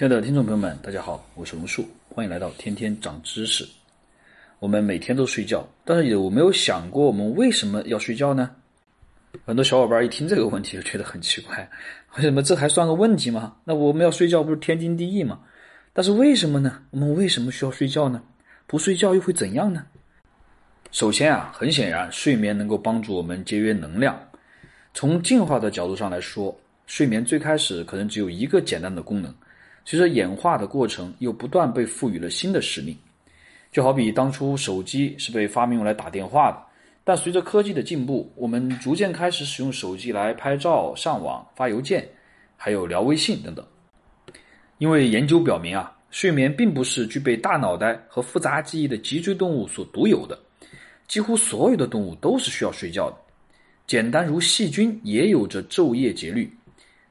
亲爱的听众朋友们，大家好，我是龙树，欢迎来到天天长知识。我们每天都睡觉，但是有没有想过我们为什么要睡觉呢？很多小伙伴一听这个问题就觉得很奇怪，为什么这还算个问题吗？那我们要睡觉不是天经地义吗？但是为什么呢？我们为什么需要睡觉呢？不睡觉又会怎样呢？首先啊，很显然，睡眠能够帮助我们节约能量。从进化的角度上来说，睡眠最开始可能只有一个简单的功能，随着演化的过程，又不断被赋予了新的使命。就好比当初手机是被发明用来打电话的，但随着科技的进步，我们逐渐开始使用手机来拍照、上网、发邮件，还有聊微信等等。因为研究表明啊，睡眠并不是具备大脑袋和复杂记忆的脊椎动物所独有的，几乎所有的动物都是需要睡觉的。简单如细菌也有着昼夜节律，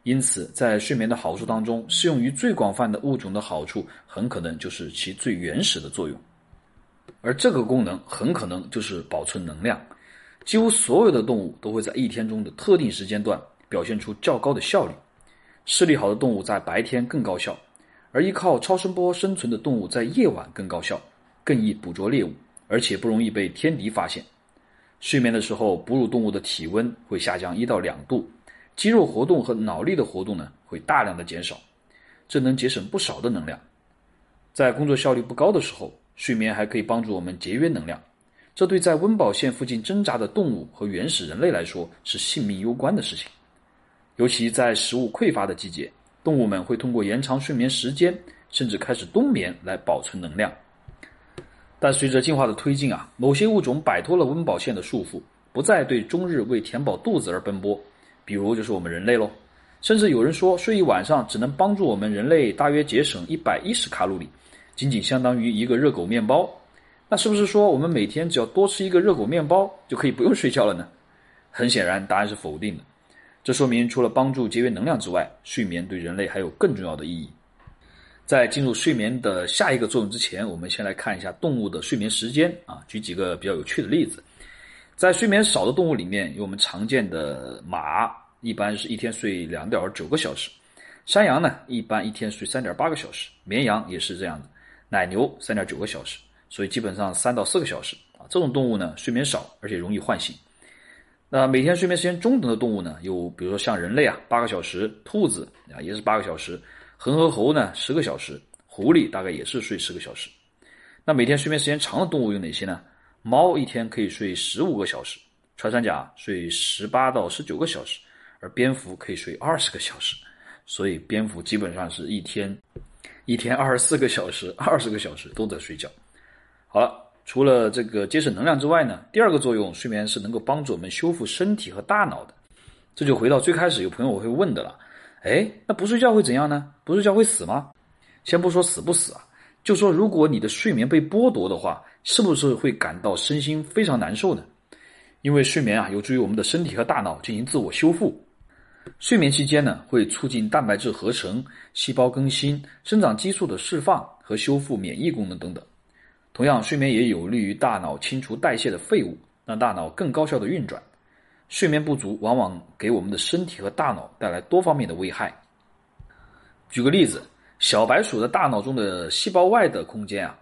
因此在睡眠的好处当中，适用于最广泛的物种的好处，很可能就是其最原始的作用。而这个功能很可能就是保存能量。几乎所有的动物都会在一天中的特定时间段表现出较高的效率。视力好的动物在白天更高效，而依靠超声波生存的动物在夜晚更高效，更易捕捉猎物，而且不容易被天敌发现。睡眠的时候，哺乳动物的体温会下降一到两度，肌肉活动和脑力的活动呢会大量的减少，这能节省不少的能量。在工作效率不高的时候，睡眠还可以帮助我们节约能量，这对在温饱线附近挣扎的动物和原始人类来说是性命攸关的事情。尤其在食物匮乏的季节，动物们会通过延长睡眠时间，甚至开始冬眠来保存能量。但随着进化的推进啊，某些物种摆脱了温饱线的束缚，不再对终日为填饱肚子而奔波，比如就是我们人类喽。甚至有人说，睡一晚上只能帮助我们人类大约节省一百一十卡路里，仅仅相当于一个热狗面包。那是不是说我们每天只要多吃一个热狗面包就可以不用睡觉了呢？很显然，答案是否定的。这说明除了帮助节约能量之外，睡眠对人类还有更重要的意义。在进入睡眠的下一个作用之前，我们先来看一下动物的睡眠时间啊。举几个比较有趣的例子，在睡眠少的动物里面，有我们常见的马，一般是一天睡两点九个小时；山羊呢，一般一天睡三点八个小时；绵羊也是这样的，奶牛三点九个小时，所以基本上三到四个小时啊。这种动物呢，睡眠少，而且容易唤醒。那每天睡眠时间中等的动物呢，有比如说像人类啊，八个小时；兔子啊，也是八个小时。恒河猴呢，十个小时；狐狸大概也是睡十个小时。那每天睡眠时间长的动物有哪些呢？猫一天可以睡十五个小时，穿山甲睡十八到十九个小时，而蝙蝠可以睡二十个小时。所以蝙蝠基本上是一天一天二十四个小时，二十个小时都在睡觉。好了，除了这个节省能量之外呢，第二个作用，睡眠是能够帮助我们修复身体和大脑的。这就回到最开始有朋友会问的了。哎，那不睡觉会怎样呢？不睡觉会死吗？先不说死不死啊，就说如果你的睡眠被剥夺的话，是不是会感到身心非常难受呢？因为睡眠啊，有助于我们的身体和大脑进行自我修复。睡眠期间呢，会促进蛋白质合成、细胞更新、生长激素的释放和修复免疫功能等等。同样，睡眠也有利于大脑清除代谢的废物，让大脑更高效的运转。睡眠不足往往给我们的身体和大脑带来多方面的危害。举个例子，小白鼠的大脑中的细胞外的空间啊，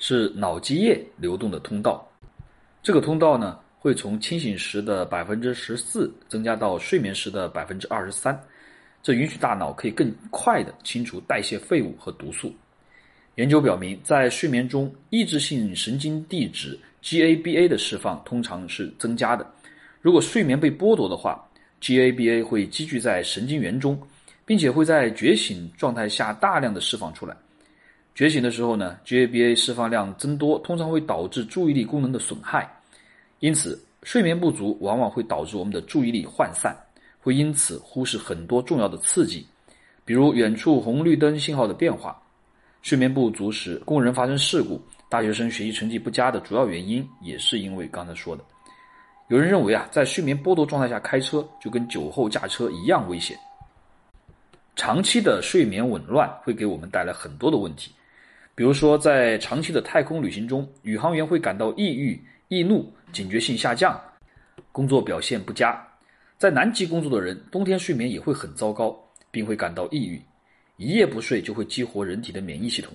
是脑积液流动的通道。这个通道呢，会从清醒时的百分之十四增加到睡眠时的百分之二十三，这允许大脑可以更快的清除代谢废物和毒素。研究表明，在睡眠中，抑制性神经递质 GABA 的释放通常是增加的。如果睡眠被剥夺的话，GABA 会积聚在神经元中，并且会在觉醒状态下大量的释放出来。觉醒的时候呢，GABA 释放量增多，通常会导致注意力功能的损害。因此，睡眠不足往往会导致我们的注意力涣散，会因此忽视很多重要的刺激，比如远处红绿灯信号的变化。睡眠不足时，工人发生事故，大学生学习成绩不佳的主要原因也是因为刚才说的。有人认为啊，在睡眠剥夺状态下开车就跟酒后驾车一样危险。长期的睡眠紊乱会给我们带来很多的问题，比如说在长期的太空旅行中，宇航员会感到抑郁、易怒、警觉性下降，工作表现不佳。在南极工作的人，冬天睡眠也会很糟糕，并会感到抑郁。一夜不睡就会激活人体的免疫系统，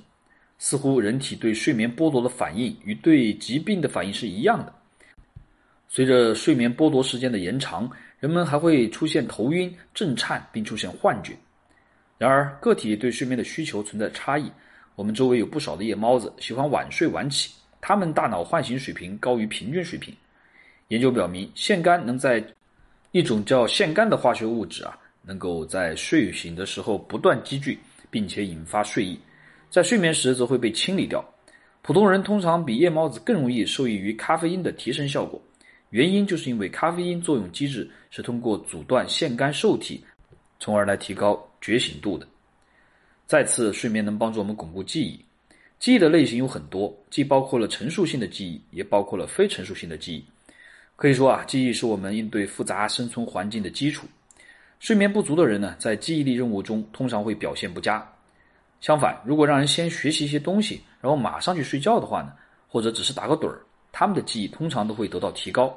似乎人体对睡眠剥夺的反应与对疾病的反应是一样的。随着睡眠剥夺时间的延长，人们还会出现头晕、震颤，并出现幻觉。然而，个体对睡眠的需求存在差异。我们周围有不少的夜猫子，喜欢晚睡晚起，他们大脑唤醒水平高于平均水平。研究表明，腺苷能在一种叫腺苷的化学物质啊，能够在睡醒的时候不断积聚，并且引发睡意，在睡眠时则会被清理掉。普通人通常比夜猫子更容易受益于咖啡因的提神效果。原因就是因为咖啡因作用机制是通过阻断腺苷受体，从而来提高觉醒度的。再次，睡眠能帮助我们巩固记忆。记忆的类型有很多，既包括了陈述性的记忆，也包括了非陈述性的记忆。可以说啊，记忆是我们应对复杂生存环境的基础。睡眠不足的人呢，在记忆力任务中通常会表现不佳。相反，如果让人先学习一些东西，然后马上去睡觉的话呢，或者只是打个盹儿，他们的记忆通常都会得到提高。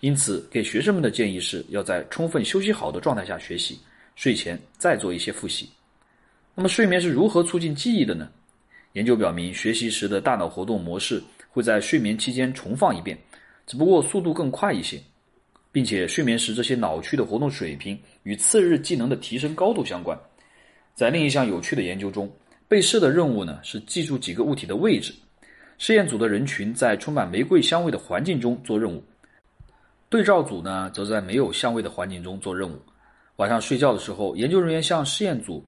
因此，给学生们的建议是要在充分休息好的状态下学习，睡前再做一些复习。那么，睡眠是如何促进记忆的呢？研究表明，学习时的大脑活动模式会在睡眠期间重放一遍，只不过速度更快一些，并且睡眠时这些脑区的活动水平与次日技能的提升高度相关。在另一项有趣的研究中，被试的任务呢是记住几个物体的位置。试验组的人群在充满玫瑰香味的环境中做任务。对照组呢，则在没有香味的环境中做任务。晚上睡觉的时候，研究人员向试验组，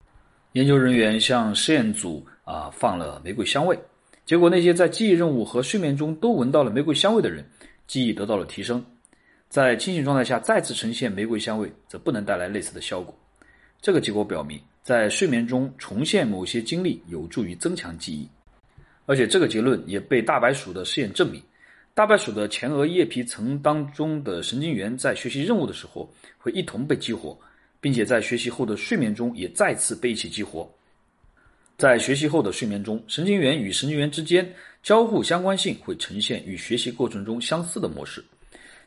研究人员向试验组啊放了玫瑰香味。结果，那些在记忆任务和睡眠中都闻到了玫瑰香味的人，记忆得到了提升。在清醒状态下再次呈现玫瑰香味，则不能带来类似的效果。这个结果表明，在睡眠中重现某些经历有助于增强记忆，而且这个结论也被大白鼠的试验证明。大白鼠的前额叶皮层当中的神经元在学习任务的时候会一同被激活，并且在学习后的睡眠中也再次被一起激活。在学习后的睡眠中，神经元与神经元之间交互相关性会呈现与学习过程中相似的模式。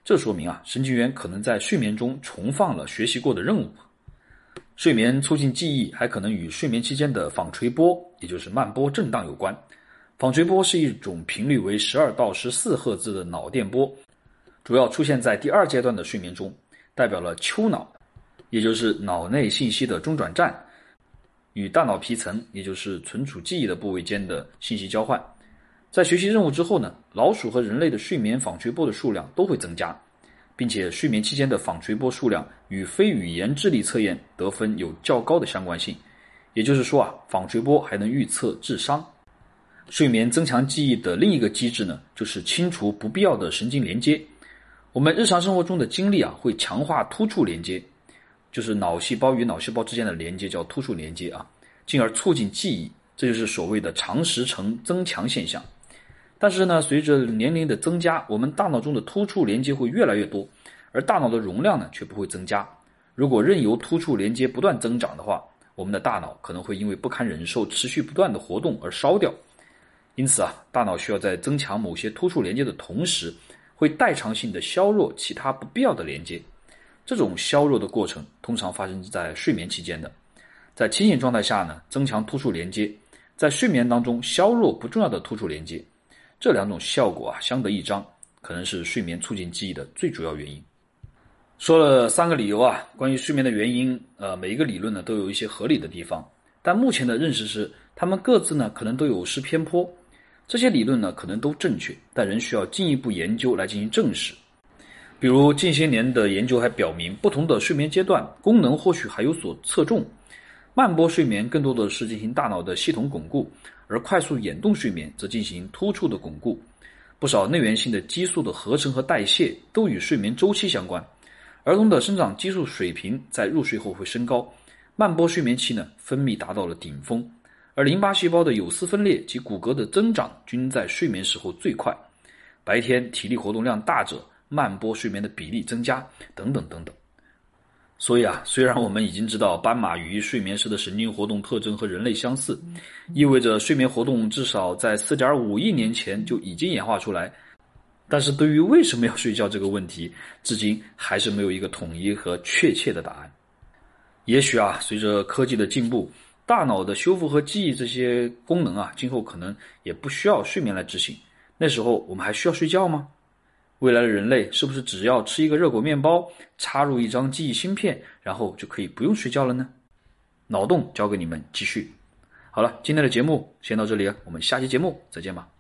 这说明啊，神经元可能在睡眠中重放了学习过的任务。睡眠促进记忆还可能与睡眠期间的纺锤波，也就是慢波震荡有关。纺锤波是一种频率为十二到十四赫兹的脑电波，主要出现在第二阶段的睡眠中，代表了丘脑，也就是脑内信息的中转站，与大脑皮层，也就是存储记忆的部位间的信息交换。在学习任务之后呢，老鼠和人类的睡眠纺锤波的数量都会增加，并且睡眠期间的纺锤波数量与非语言智力测验得分有较高的相关性。也就是说啊，纺锤波还能预测智商。睡眠增强记忆的另一个机制呢，就是清除不必要的神经连接。我们日常生活中的经历啊，会强化突触连接，就是脑细胞与脑细胞之间的连接叫突触连接啊，进而促进记忆。这就是所谓的长时程增强现象。但是呢，随着年龄的增加，我们大脑中的突触连接会越来越多，而大脑的容量呢却不会增加。如果任由突触连接不断增长的话，我们的大脑可能会因为不堪忍受持续不断的活动而烧掉。因此啊，大脑需要在增强某些突触连接的同时，会代偿性的削弱其他不必要的连接。这种削弱的过程通常发生在睡眠期间的。在清醒状态下呢，增强突触连接；在睡眠当中削弱不重要的突触连接。这两种效果啊相得益彰，可能是睡眠促进记忆的最主要原因。说了三个理由啊，关于睡眠的原因，呃，每一个理论呢都有一些合理的地方，但目前的认识是，他们各自呢可能都有失偏颇。这些理论呢，可能都正确，但仍需要进一步研究来进行证实。比如近些年的研究还表明，不同的睡眠阶段功能或许还有所侧重。慢波睡眠更多的是进行大脑的系统巩固，而快速眼动睡眠则进行突触的巩固。不少内源性的激素的合成和代谢都与睡眠周期相关。儿童的生长激素水平在入睡后会升高，慢波睡眠期呢，分泌达到了顶峰。而淋巴细胞的有丝分裂及骨骼的增长均在睡眠时候最快，白天体力活动量大者，慢波睡眠的比例增加，等等等等。所以啊，虽然我们已经知道斑马鱼睡眠时的神经活动特征和人类相似，意味着睡眠活动至少在四点五亿年前就已经演化出来，但是对于为什么要睡觉这个问题，至今还是没有一个统一和确切的答案。也许啊，随着科技的进步。大脑的修复和记忆这些功能啊，今后可能也不需要睡眠来执行。那时候我们还需要睡觉吗？未来的人类是不是只要吃一个热狗面包，插入一张记忆芯片，然后就可以不用睡觉了呢？脑洞交给你们继续。好了，今天的节目先到这里，我们下期节目再见吧。